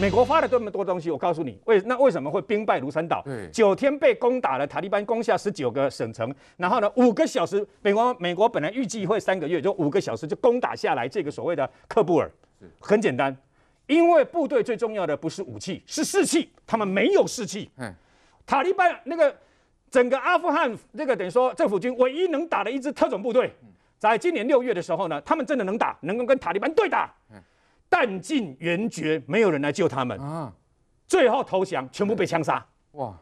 美国发了这么多东西，我告诉你，为那为什么会兵败如山倒？九天被攻打了，塔利班攻下十九个省城，然后呢，五个小时，美国美国本来预计会三个月，就五个小时就攻打下来这个所谓的喀布尔。很简单，因为部队最重要的不是武器，是士气，他们没有士气。嗯，塔利班那个整个阿富汗那个等于说政府军唯一能打的一支特种部队。在今年六月的时候呢，他们真的能打，能够跟塔利班对打，弹尽援绝，没有人来救他们。啊，最后投降，全部被枪杀。哇，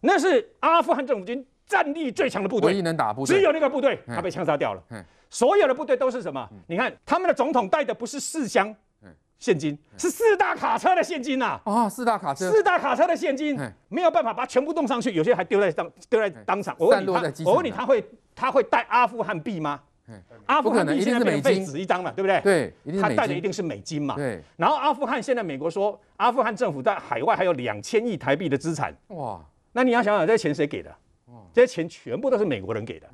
那是阿富汗政府军战力最强的部队，唯一能打部队，只有那个部队他被枪杀掉了。所有的部队都是什么？你看他们的总统带的不是四箱现金，是四大卡车的现金呐！啊，四大卡车，四大卡车的现金，没有办法把全部弄上去，有些还丢在当丢在当场。我问你，我问你，他会他会带阿富汗币吗？阿富汗币现在变废纸一张嘛，对不对？对，他带的一定是美金嘛。对。然后阿富汗现在美国说，阿富汗政府在海外还有两千亿台币的资产。哇。那你要想想，这些钱谁给的？这些钱全部都是美国人给的。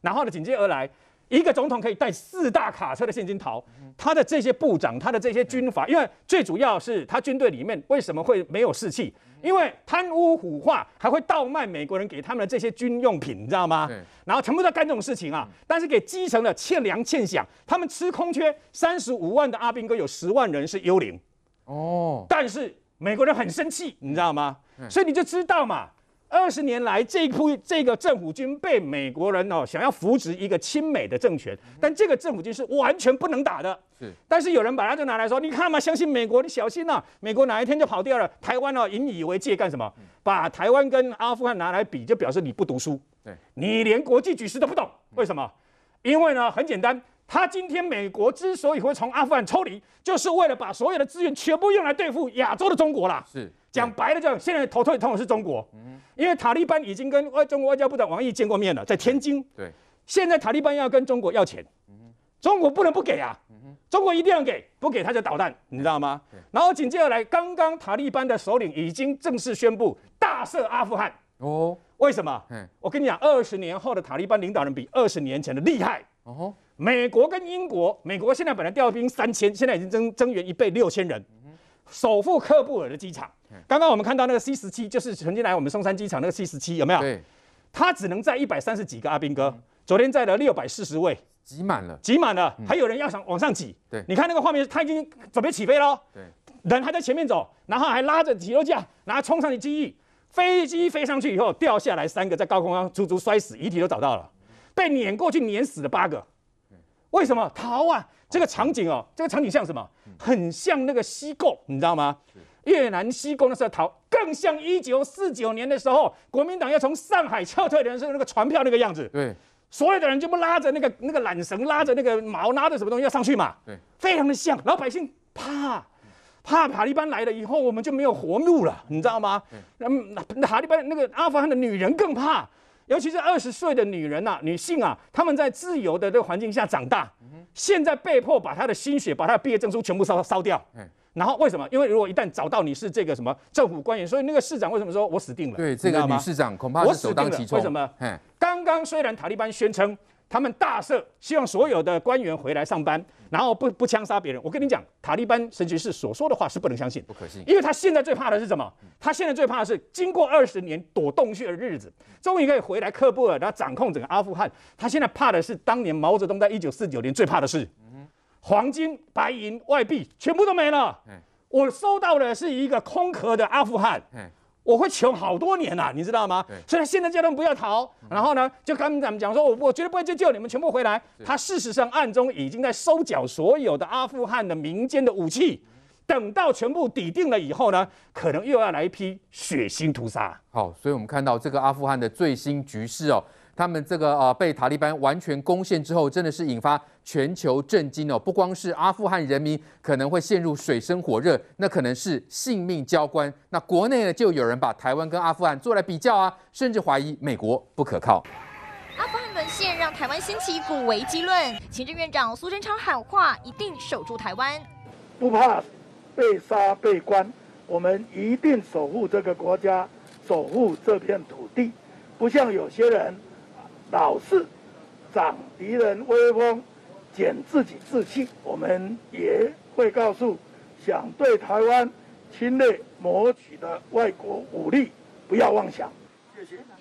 然后呢，紧接而来，一个总统可以带四大卡车的现金逃。他的这些部长，他的这些军阀，因为最主要是他军队里面为什么会没有士气？因为贪污腐化，还会倒卖美国人给他们的这些军用品，你知道吗？然后全部在干这种事情啊！但是给基层的欠粮欠饷，他们吃空缺，三十五万的阿兵哥有十万人是幽灵。哦。但是美国人很生气，你知道吗？所以你就知道嘛。二十年来，这一部这个政府军被美国人哦想要扶植一个亲美的政权，但这个政府军是完全不能打的。是，但是有人把它就拿来说，你看嘛，相信美国，你小心呐，美国哪一天就跑掉了。台湾哦引以为戒干什么？把台湾跟阿富汗拿来比，就表示你不读书。对，你连国际局势都不懂。为什么？因为呢，很简单，他今天美国之所以会从阿富汗抽离，就是为了把所有的资源全部用来对付亚洲的中国啦。是。讲白了，讲现在头头痛的是中国，因为塔利班已经跟外中国外交部长王毅见过面了，在天津。对，现在塔利班要跟中国要钱，中国不能不给啊，中国一定要给，不给他就捣蛋，你知道吗？然后紧接着来，刚刚塔利班的首领已经正式宣布大赦阿富汗。哦，为什么？我跟你讲，二十年后的塔利班领导人比二十年前的厉害。哦，美国跟英国，美国现在本来调兵三千，现在已经增增援一倍六千人。首富克布尔的机场，刚刚我们看到那个 C 十七，就是曾经来我们松山机场那个 C 十七，有没有？对，它只能载一百三十几个阿兵哥，昨天载了六百四十位，挤满了，挤满了，还有人要想往上挤。对，你看那个画面，他已经准备起飞喽。对，人还在前面走，然后还拉着起落架，然后冲上去机翼，飞机飞上去以后掉下来三个，在高空上足足摔死，遗体都找到了，被碾过去碾死了八个，为什么？逃啊？这个场景哦，这个场景像什么？很像那个西贡，你知道吗？越南西贡的时候逃，更像一九四九年的时候，国民党要从上海撤退的时候那个船票那个样子。对，所有的人就不拉着那个那个缆绳，拉着那个毛，拉着什么东西要上去嘛？对，非常的像。老百姓怕，怕塔利班来了以后，我们就没有活路了，你知道吗？那那塔利班那个阿富汗的女人更怕。尤其是二十岁的女人呐、啊，女性啊，她们在自由的这个环境下长大，现在被迫把他的心血、把他的毕业证书全部烧烧掉。嗯然后为什么？因为如果一旦找到你是这个什么政府官员，所以那个市长为什么说我死定了？对，这个女市长恐怕是首当其冲。为什么？刚刚虽然塔利班宣称。他们大赦，希望所有的官员回来上班，然后不不枪杀别人。我跟你讲，塔利班神学士所说的话是不能相信，不可信，因为他现在最怕的是什么？他现在最怕的是经过二十年躲洞穴的日子，终于可以回来喀布尔，然后掌控整个阿富汗。他现在怕的是当年毛泽东在一九四九年最怕的是，黄金、白银、外币全部都没了。我收到的是一个空壳的阿富汗。我会穷好多年呐、啊，你知道吗？所以现在叫他们不要逃，然后呢，就跟他们讲说，我我绝对不会去救你们，全部回来。他事实上暗中已经在收缴所有的阿富汗的民间的武器，等到全部抵定了以后呢，可能又要来一批血腥屠杀。好，所以我们看到这个阿富汗的最新局势哦。他们这个呃被塔利班完全攻陷之后，真的是引发全球震惊哦！不光是阿富汗人民可能会陷入水深火热，那可能是性命交关。那国内呢，就有人把台湾跟阿富汗做来比较啊，甚至怀疑美国不可靠。阿富汗沦陷让台湾掀起一股危机论，行政院长苏贞昌喊话：一定守住台湾，不怕被杀被关，我们一定守护这个国家，守护这片土地，不像有些人。老是长敌人威风，减自己志气。我们也会告诉想对台湾侵略谋取的外国武力，不要妄想。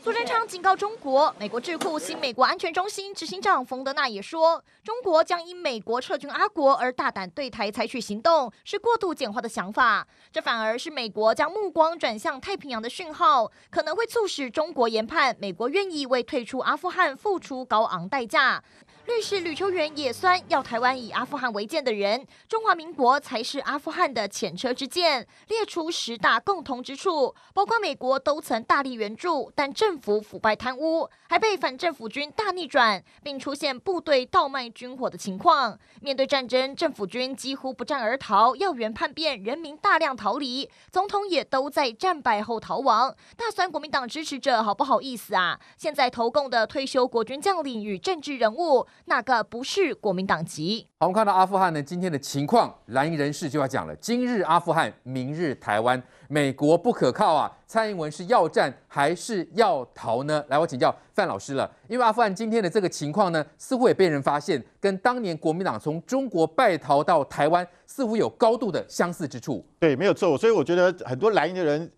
苏贞昌警告中国，美国智库新美国安全中心执行长冯德纳也说，中国将因美国撤军阿国而大胆对台采取行动，是过度简化的想法。这反而是美国将目光转向太平洋的讯号，可能会促使中国研判美国愿意为退出阿富汗付出高昂代价。律师吕秋远也酸，要台湾以阿富汗为鉴的人，中华民国才是阿富汗的前车之鉴。列出十大共同之处，包括美国都曾大力援助，但政府腐败贪污，还被反政府军大逆转，并出现部队倒卖军火的情况。面对战争，政府军几乎不战而逃，要员叛变，人民大量逃离，总统也都在战败后逃亡。大酸国民党支持者好不好意思啊？现在投共的退休国军将领与政治人物。哪个不是国民党籍？好，我们看到阿富汗呢，今天的情况，蓝营人士就要讲了：今日阿富汗，明日台湾，美国不可靠啊！蔡英文是要战还是要逃呢？来，我请教范老师了。因为阿富汗今天的这个情况呢，似乎也被人发现，跟当年国民党从中国败逃到台湾，似乎有高度的相似之处。对，没有错。所以我觉得很多蓝营的人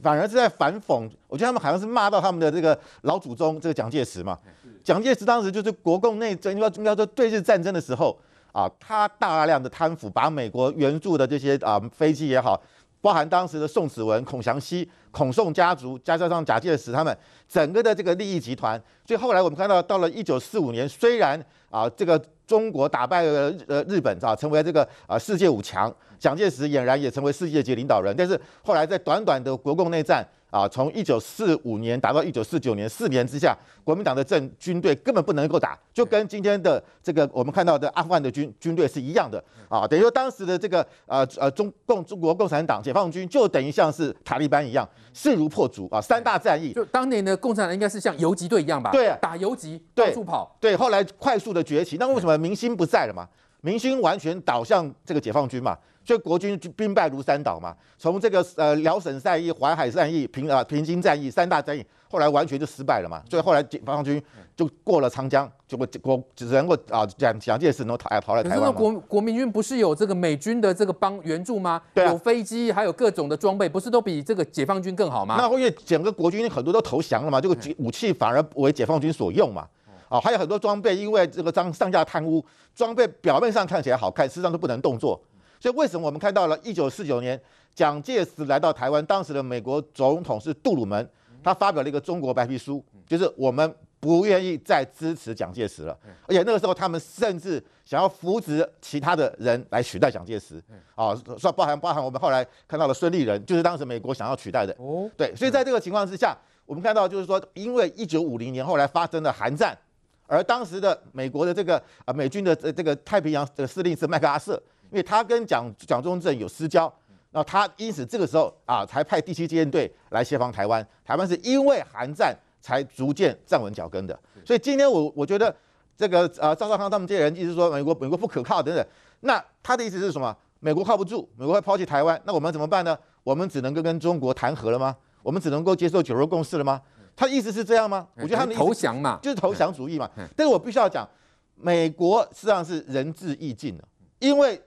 反而是在反讽，我觉得他们好像是骂到他们的这个老祖宗，这个蒋介石嘛。蒋介石当时就是国共内争，要要说对日战争的时候啊，他大量的贪腐，把美国援助的这些啊飞机也好，包含当时的宋子文、孔祥熙、孔宋家族，加上蒋介石他们整个的这个利益集团，所以后来我们看到，到了一九四五年，虽然啊这个中国打败了呃日本啊，成为这个啊世界五强，蒋介石俨然也成为世界级领导人，但是后来在短短的国共内战。啊，从一九四五年打到一九四九年，四年之下，国民党的政军队根本不能够打，就跟今天的这个我们看到的阿富汗的军军队是一样的啊。等于说当时的这个呃呃中共中国共产党解放军就等于像是塔利班一样，势如破竹啊，三大战役。就当年的共产党应该是像游击队一样吧？对啊，打游击，到处跑。对，后来快速的崛起，那为什么民心不在了嘛？民心完全倒向这个解放军嘛？所以国军兵败如山倒嘛，从这个呃辽沈战役、淮海战役、平啊平津战役三大战役，后来完全就失败了嘛。所以后来解放军就过了长江，就国国只能够啊蒋蒋介石能逃逃来台湾。可是国国民军不是有这个美军的这个帮援助吗？对、啊，有飞机，还有各种的装备，不是都比这个解放军更好吗？那因为整个国军很多都投降了嘛，这个武器反而为解放军所用嘛。啊，还有很多装备，因为这个上上下贪污，装备表面上看起来好看，实际上都不能动作。所以为什么我们看到了一九四九年蒋介石来到台湾，当时的美国总统是杜鲁门，他发表了一个中国白皮书，就是我们不愿意再支持蒋介石了，而且那个时候他们甚至想要扶植其他的人来取代蒋介石，啊，说包含包含我们后来看到了孙立人，就是当时美国想要取代的，哦，对，所以在这个情况之下，我们看到就是说，因为一九五零年后来发生了韩战，而当时的美国的这个啊美军的这个太平洋的司令是麦克阿瑟。因为他跟蒋蒋中正有私交，那他因此这个时候啊，才派第七舰队来协防台湾。台湾是因为韩战才逐渐站稳脚跟的。所以今天我我觉得这个呃赵少康他们这些人一直说美国美国不可靠等等，那他的意思是什么？美国靠不住，美国会抛弃台湾，那我们怎么办呢？我们只能够跟中国谈和了吗？我们只能够接受九二共识了吗？他的意思是这样吗？我觉得他们投降嘛，就是投降主义嘛。但是我必须要讲，美国实际上是仁至义尽了，因为。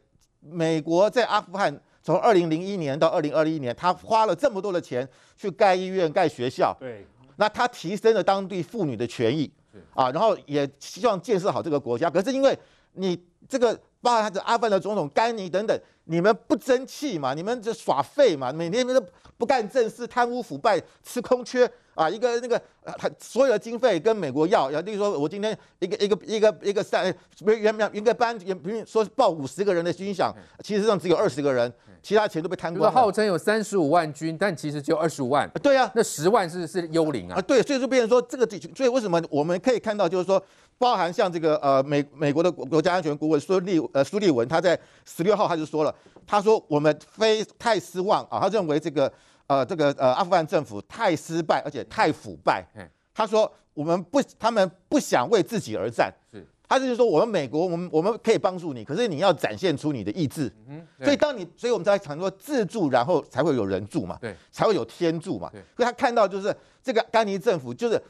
美国在阿富汗从二零零一年到二零二一年，他花了这么多的钱去盖医院、盖学校，对，那他提升了当地妇女的权益，啊，然后也希望建设好这个国家。可是因为你这个包括他的阿富汗的总统甘尼等等，你们不争气嘛，你们就耍废嘛，每天都不干正事，贪污腐败，吃空缺。啊，一个那个，他所有的经费跟美国要，要，例如说，我今天一个一个一个一个三，原原一个班，原比如说报五十个人的军饷，其实上只有二十个人，其他钱都被贪光了。号称有三十五万军，但其实只有二十五万。对啊，那十万是是幽灵啊。啊，对，所以就变成说这个地区，所以为什么我们可以看到，就是说，包含像这个呃美美国的国家安全顾问孙立呃苏立文，他在十六号他就说了，他说我们非太失望啊，他认为这个。呃，这个呃，阿富汗政府太失败，而且太腐败。他说我们不，他们不想为自己而战。是，他就是说我们美国，我们我们可以帮助你，可是你要展现出你的意志。嗯，所以当你，所以我们才常说自助，然后才会有人助嘛。对，才会有天助嘛。所以他看到就是这个甘尼政府就是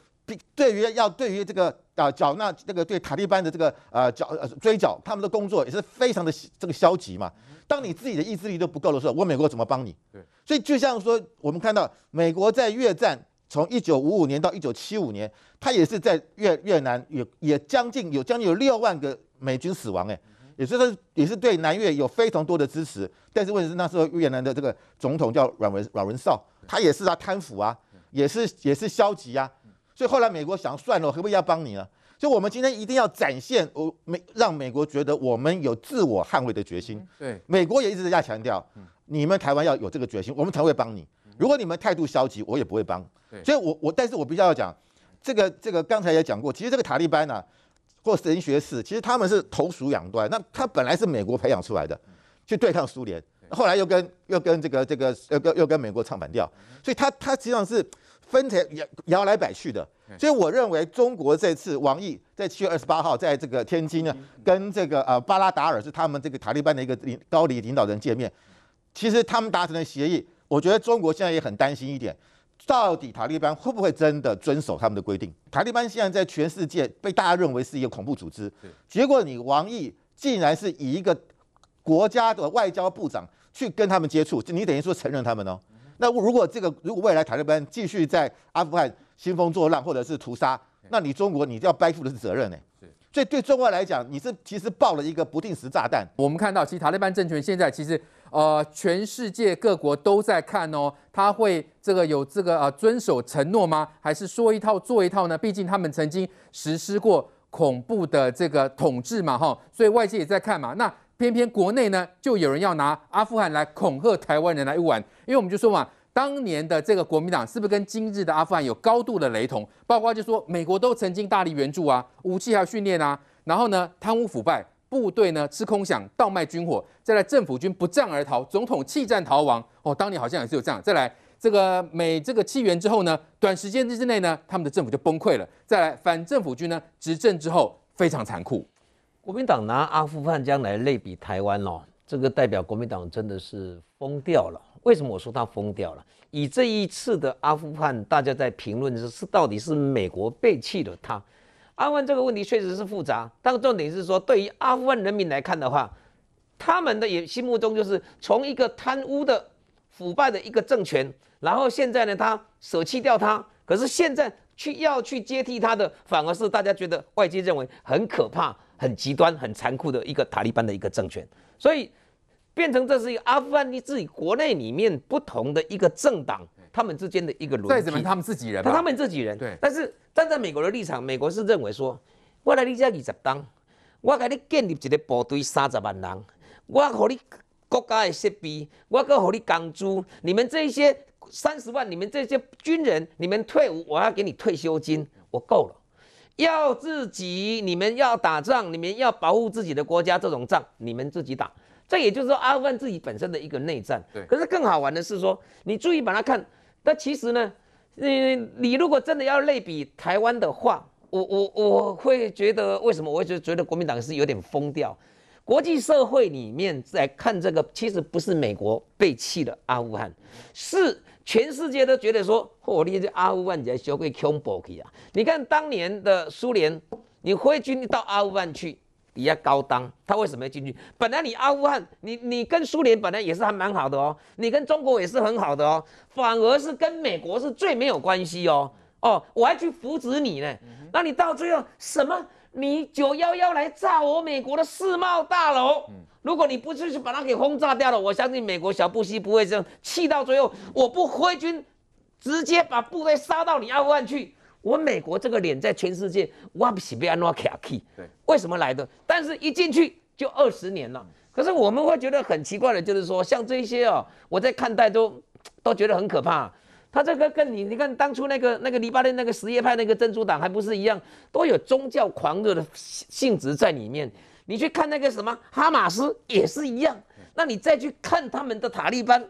对于要对于这个啊缴纳这个对塔利班的这个呃缴呃追缴他们的工作也是非常的这个消极嘛。当你自己的意志力都不够的时候，我美国怎么帮你？对，所以就像说我们看到美国在越战从一九五五年到一九七五年，他也是在越越南也也将近有将近有六万个美军死亡哎。也是说，也是对南越有非常多的支持，但是问题是那时候越南的这个总统叫阮文阮文绍，他也是啊贪腐啊，也是也是消极啊，所以后来美国想算了，我可不可以要帮你呢？所以我们今天一定要展现我美让美国觉得我们有自我捍卫的决心。对，美国也一直在强调，你们台湾要有这个决心，我们才会帮你。如果你们态度消极，我也不会帮。所以我我但是我比较要讲，这个这个刚才也讲过，其实这个塔利班呢、啊。或神学士，其实他们是投鼠养端。那他本来是美国培养出来的，去对抗苏联，后来又跟又跟这个这个又跟又跟美国唱反调，所以他他实际上是分成摇摇来摆去的。所以我认为中国这次王毅在七月二十八号在这个天津呢，跟这个呃巴拉达尔是他们这个塔利班的一个领高级领导人见面，其实他们达成的协议，我觉得中国现在也很担心一点。到底塔利班会不会真的遵守他们的规定？塔利班现在在全世界被大家认为是一个恐怖组织，结果你王毅竟然是以一个国家的外交部长去跟他们接触，就你等于说承认他们哦。那如果这个如果未来塔利班继续在阿富汗兴风作浪或者是屠杀，那你中国你就要背负的是责任呢？所以对中国来讲，你是其实爆了一个不定时炸弹。我们看到，其实塔利班政权现在其实。呃，全世界各国都在看哦，他会这个有这个呃遵守承诺吗？还是说一套做一套呢？毕竟他们曾经实施过恐怖的这个统治嘛，哈，所以外界也在看嘛。那偏偏国内呢，就有人要拿阿富汗来恐吓台湾人来玩，因为我们就说嘛，当年的这个国民党是不是跟今日的阿富汗有高度的雷同？包括就说美国都曾经大力援助啊，武器还有训练啊，然后呢，贪污腐败。部队呢吃空饷，倒卖军火，再来政府军不战而逃，总统弃战逃亡。哦，当年好像也是有这样。再来这个美这个弃援之后呢，短时间之内呢，他们的政府就崩溃了。再来反政府军呢执政之后非常残酷。国民党拿阿富汗将来类比台湾哦，这个代表国民党真的是疯掉了。为什么我说他疯掉了？以这一次的阿富汗，大家在评论是是到底是美国背弃了他？阿富汗这个问题确实是复杂，但重点是说，对于阿富汗人民来看的话，他们的也心目中就是从一个贪污的、腐败的一个政权，然后现在呢，他舍弃掉他，可是现在去要去接替他的，反而是大家觉得外界认为很可怕、很极端、很残酷的一个塔利班的一个政权，所以变成这是一个阿富汗你自己国内里面不同的一个政党。他们之间的一个轮，再怎么他们自己人，他们自己人。对，但是站在美国的立场，美国是认为说，我来你这二十当，我给你建立一个部队三十万人，我给你国家的设备，我给你工资，你们这些三十万，你们这些军人，你们退伍，我要给你退休金，我够了。要自己，你们要打仗，你们要保护自己的国家，这种仗你们自己打。这也就是说，阿富汗自己本身的一个内战。对。可是更好玩的是说，你注意把它看。但其实呢，你你如果真的要类比台湾的话，我我我会觉得为什么？我会觉得觉得国民党是有点疯掉。国际社会里面在看这个，其实不是美国背弃了阿富汗，是全世界都觉得说，我、哦，你这阿富汗在学会恐怖去啊！你看当年的苏联，你挥军到阿富汗去。比较高档，他为什么要进去？本来你阿富汗，你你跟苏联本来也是还蛮好的哦，你跟中国也是很好的哦，反而是跟美国是最没有关系哦。哦，我还去扶持你呢，那你到最后什么？你九幺幺来炸我美国的世贸大楼，如果你不是去把它给轰炸掉了，我相信美国小布希不会这样气到最后，我不挥军，直接把部队杀到你阿富汗去。我美国这个脸在全世界，我不是被安怎卡起？对，为什么来的？但是一进去就二十年了。可是我们会觉得很奇怪的，就是说像这些哦，我在看待都都觉得很可怕。他这个跟你，你看当初那个那个黎巴嫩那个什叶派那个真主党还不是一样，都有宗教狂热的性质在里面。你去看那个什么哈马斯也是一样。那你再去看他们的塔利班，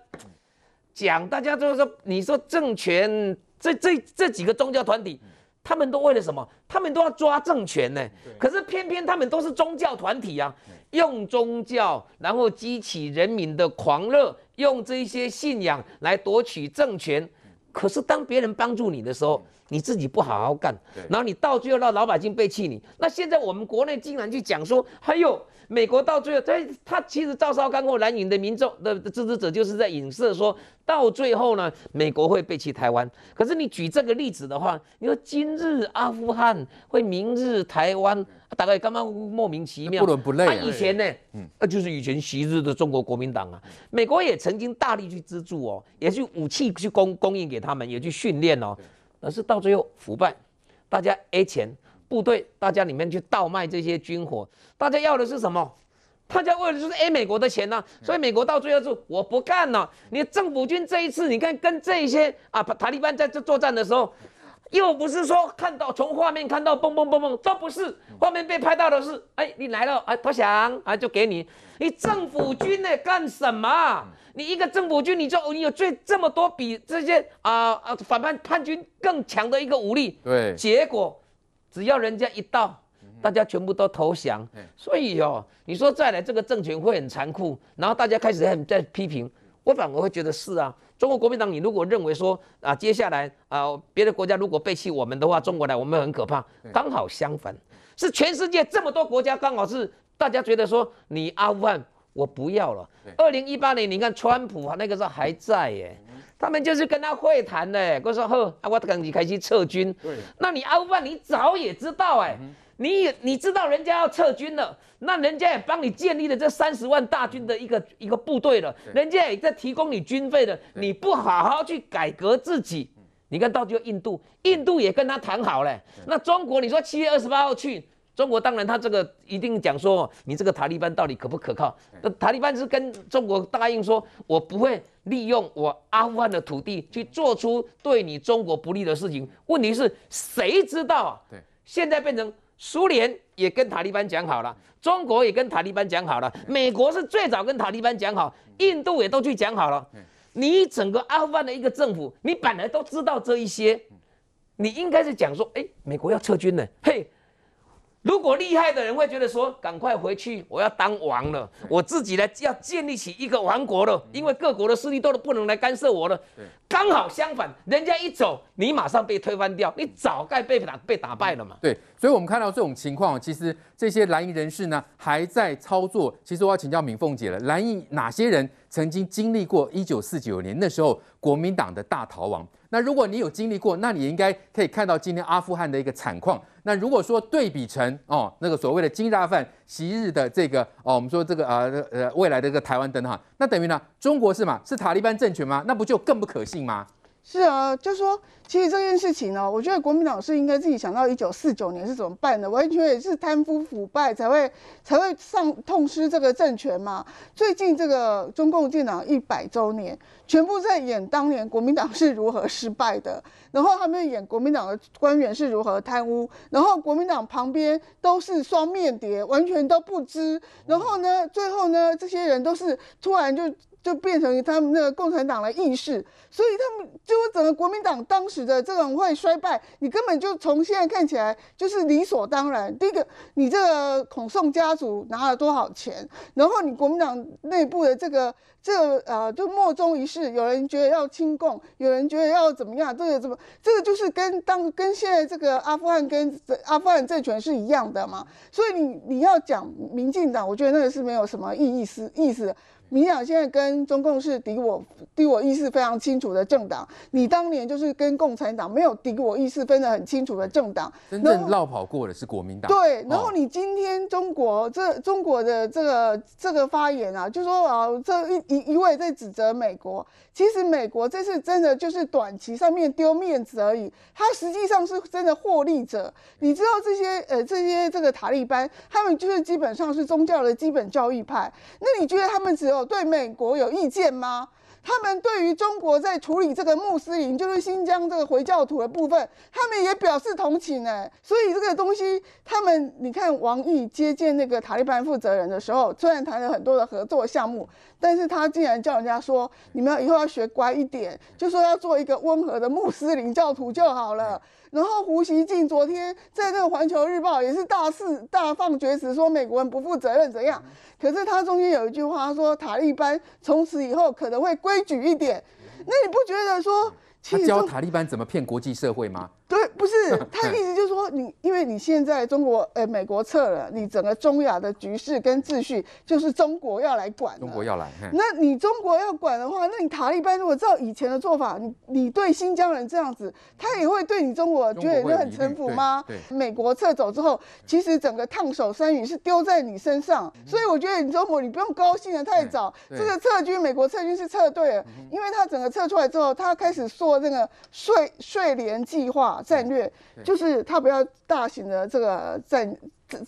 讲大家就是说，你说政权。这这这几个宗教团体，他们都为了什么？他们都要抓政权呢。可是偏偏他们都是宗教团体啊，用宗教然后激起人民的狂热，用这些信仰来夺取政权。可是当别人帮助你的时候，你自己不好好干，然后你到最后让老百姓背弃你。那现在我们国内竟然去讲说，还有美国到最后，他他其实赵少康或蓝营的民众的支持者就是在影射说，到最后呢，美国会背弃台湾。可是你举这个例子的话，你说今日阿富汗会明日台湾，大概刚刚莫名其妙，不伦不类啊。以前呢，嗯，那就是以前昔日的中国国民党啊，美国也曾经大力去资助哦，也去武器去供供应给他们，也去训练哦。而是到最后腐败，大家 A 钱，部队大家里面去倒卖这些军火，大家要的是什么？大家为了就是 A 美国的钱呐、啊，所以美国到最后就我不干了。你政府军这一次，你看跟这些啊塔利班在这作战的时候，又不是说看到从画面看到蹦蹦蹦蹦，都不是，画面被拍到的是，哎，你来了，哎，投降，啊，就给你。你政府军呢干什么？你一个政府军，你就你有最这么多比这些啊啊反叛叛军更强的一个武力，对，结果只要人家一到，大家全部都投降，所以哦，你说再来这个政权会很残酷，然后大家开始很在批评，我反而会觉得是啊，中国国民党，你如果认为说啊接下来啊别的国家如果背弃我们的话，中国来我们很可怕，刚好相反，是全世界这么多国家刚好是。大家觉得说你阿富汗我不要了。二零一八年你看川普那个时候还在耶，他们就是跟他会谈的，我说呵，我赶紧开始撤军。那你阿富汗你早也知道哎，你你知道人家要撤军了，那人家也帮你建立了这三十万大军的一个一个部队了，人家也在提供你军费的，你不好好去改革自己，你看到最后印度，印度也跟他谈好了，那中国你说七月二十八号去。中国当然，他这个一定讲说，你这个塔利班到底可不可靠？那塔利班是跟中国答应说，我不会利用我阿富汗的土地去做出对你中国不利的事情。问题是谁知道啊？对，现在变成苏联也跟塔利班讲好了，中国也跟塔利班讲好了，美国是最早跟塔利班讲好，印度也都去讲好了。你整个阿富汗的一个政府，你本来都知道这一些，你应该是讲说，哎，美国要撤军了，嘿。如果厉害的人会觉得说，赶快回去，我要当王了，我自己呢要建立起一个王国了，因为各国的势力都不能来干涉我了。刚好相反，人家一走，你马上被推翻掉，你早该被打被打败了嘛。对，所以我们看到这种情况，其实这些蓝营人士呢还在操作。其实我要请教敏凤姐了，蓝营哪些人曾经经历过一九四九年那时候国民党的大逃亡？那如果你有经历过，那你应该可以看到今天阿富汗的一个惨况。那如果说对比成哦那个所谓的今日阿富汗、昔日的这个哦，我们说这个呃呃未来的这个台湾灯哈，那等于呢中国是嘛是塔利班政权吗？那不就更不可信吗？是啊，就说其实这件事情呢，我觉得国民党是应该自己想到一九四九年是怎么办的，完全也是贪污腐败才会才会上痛失这个政权嘛。最近这个中共建党一百周年，全部在演当年国民党是如何失败的，然后他们演国民党的官员是如何贪污，然后国民党旁边都是双面谍，完全都不知，然后呢，最后呢，这些人都是突然就。就变成他们那个共产党的意识，所以他们就整个国民党当时的这种会衰败，你根本就从现在看起来就是理所当然。第一个，你这个孔宋家族拿了多少钱，然后你国民党内部的这个这个呃，就莫衷一是，有人觉得要亲共，有人觉得要怎么样，这个怎么，这个就是跟当跟现在这个阿富汗跟阿富汗政权是一样的嘛。所以你你要讲民进党，我觉得那个是没有什么意义思意思。民进党现在跟中共是敌我敌我意识非常清楚的政党，你当年就是跟共产党没有敌我意识分得很清楚的政党，真正绕跑过的是国民党。对，然后你今天中国这中国的这个这个发言啊，就说啊，这一一一味在指责美国，其实美国这次真的就是短期上面丢面子而已，他实际上是真的获利者。你知道这些呃这些这个塔利班，他们就是基本上是宗教的基本教义派，那你觉得他们只有？对美国有意见吗？他们对于中国在处理这个穆斯林，就是新疆这个回教徒的部分，他们也表示同情哎。所以这个东西，他们你看王毅接见那个塔利班负责人的时候，虽然谈了很多的合作项目，但是他竟然叫人家说，你们以后要学乖一点，就说要做一个温和的穆斯林教徒就好了。然后胡锡进昨天在这个《环球日报》也是大肆大放厥词，说美国人不负责任怎样？可是他中间有一句话说，塔利班从此以后可能会规矩一点。那你不觉得说，他教塔利班怎么骗国际社会吗？对，不是他的意思就是说你，因为你现在中国呃美国撤了，你整个中亚的局势跟秩序就是中国要来管。中国要来，那你中国要管的话，那你塔利班如果照以前的做法，你你对新疆人这样子，他也会对你中国觉得你很臣服吗？美国撤走之后，其实整个烫手山芋是丢在你身上，所以我觉得你中国你不用高兴的太早，这个撤军美国撤军是撤对了，因为他整个撤出来之后，他开始做那个税税联计划战略，就是他不要大型的这个战。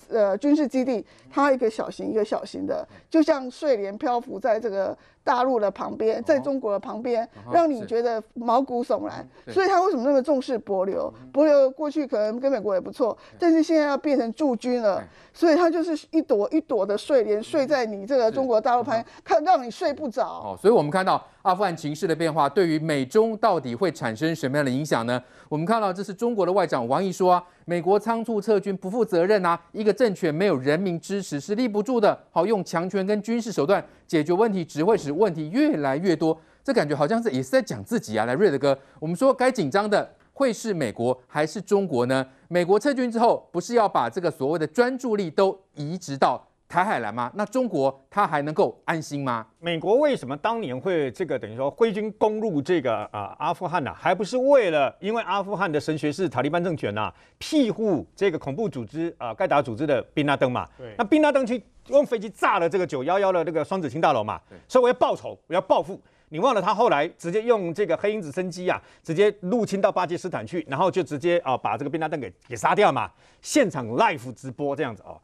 呃，军事基地，它一个小型一个小型的，就像睡莲漂浮在这个大陆的旁边，在中国的旁边，让你觉得毛骨悚然。所以他为什么那么重视博流？博流过去可能跟美国也不错，但是现在要变成驻军了，所以他就是一朵一朵的睡莲睡在你这个中国大陆旁边，看让你睡不着。哦，所以我们看到阿富汗情势的变化，对于美中到底会产生什么样的影响呢？我们看到这是中国的外长王毅说啊，美国仓促撤军不负责任啊。一个政权没有人民支持是立不住的。好，用强权跟军事手段解决问题，只会使问题越来越多。这感觉好像是也是在讲自己啊。来，瑞德哥，我们说该紧张的会是美国还是中国呢？美国撤军之后，不是要把这个所谓的专注力都移植到台海来吗？那中国他还能够安心吗？美国为什么当年会这个等于说挥军攻入这个啊、呃、阿富汗呢、啊？还不是为了因为阿富汗的神学士塔利班政权呐、啊，庇护这个恐怖组织啊盖达组织的宾拉登嘛？对。那宾拉登去用飞机炸了这个九幺幺的那个双子星大楼嘛？对。所以我要报仇，我要报复。你忘了他后来直接用这个黑鹰直升机啊，直接入侵到巴基斯坦去，然后就直接啊把这个宾拉登给给杀掉嘛？现场 live 直播这样子哦。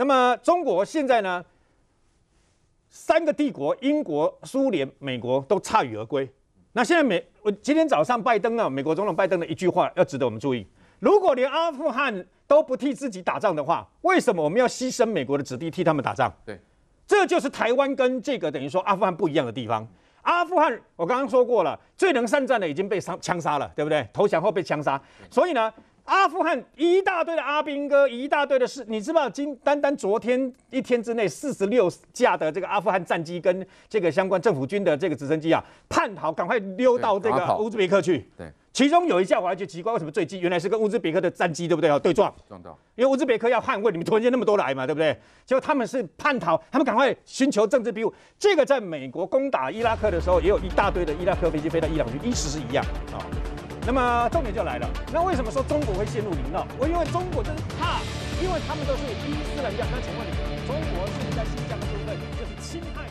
那么中国现在呢，三个帝国——英国、苏联、美国都铩羽而归。那现在美，我今天早上拜登啊，美国总统拜登的一句话要值得我们注意：如果连阿富汗都不替自己打仗的话，为什么我们要牺牲美国的子弟替他们打仗？对，这就是台湾跟这个等于说阿富汗不一样的地方。阿富汗我刚刚说过了，最能善战的已经被杀枪杀了，对不对？投降后被枪杀，所以呢。阿富汗一大堆的阿兵哥，一大堆的是，你知道，今单单昨天一天之内，四十六架的这个阿富汗战机跟这个相关政府军的这个直升机啊，叛逃，赶快溜到这个乌兹别克去。对，其中有一架我还觉得奇怪，为什么坠机？原来是跟乌兹别克的战机，对不对？要对撞，撞到。因为乌兹别克要捍卫，你们突然间那么多来嘛，对不对？结果他们是叛逃，他们赶快寻求政治庇护。这个在美国攻打伊拉克的时候，也有一大堆的伊拉克飞机飞到伊朗去，意思是一样啊。那么重点就来了，那为什么说中国会陷入泥淖？我因为中国就是怕，因为他们都是伊斯兰教。那请问你，中国现在新疆的部分就是侵害。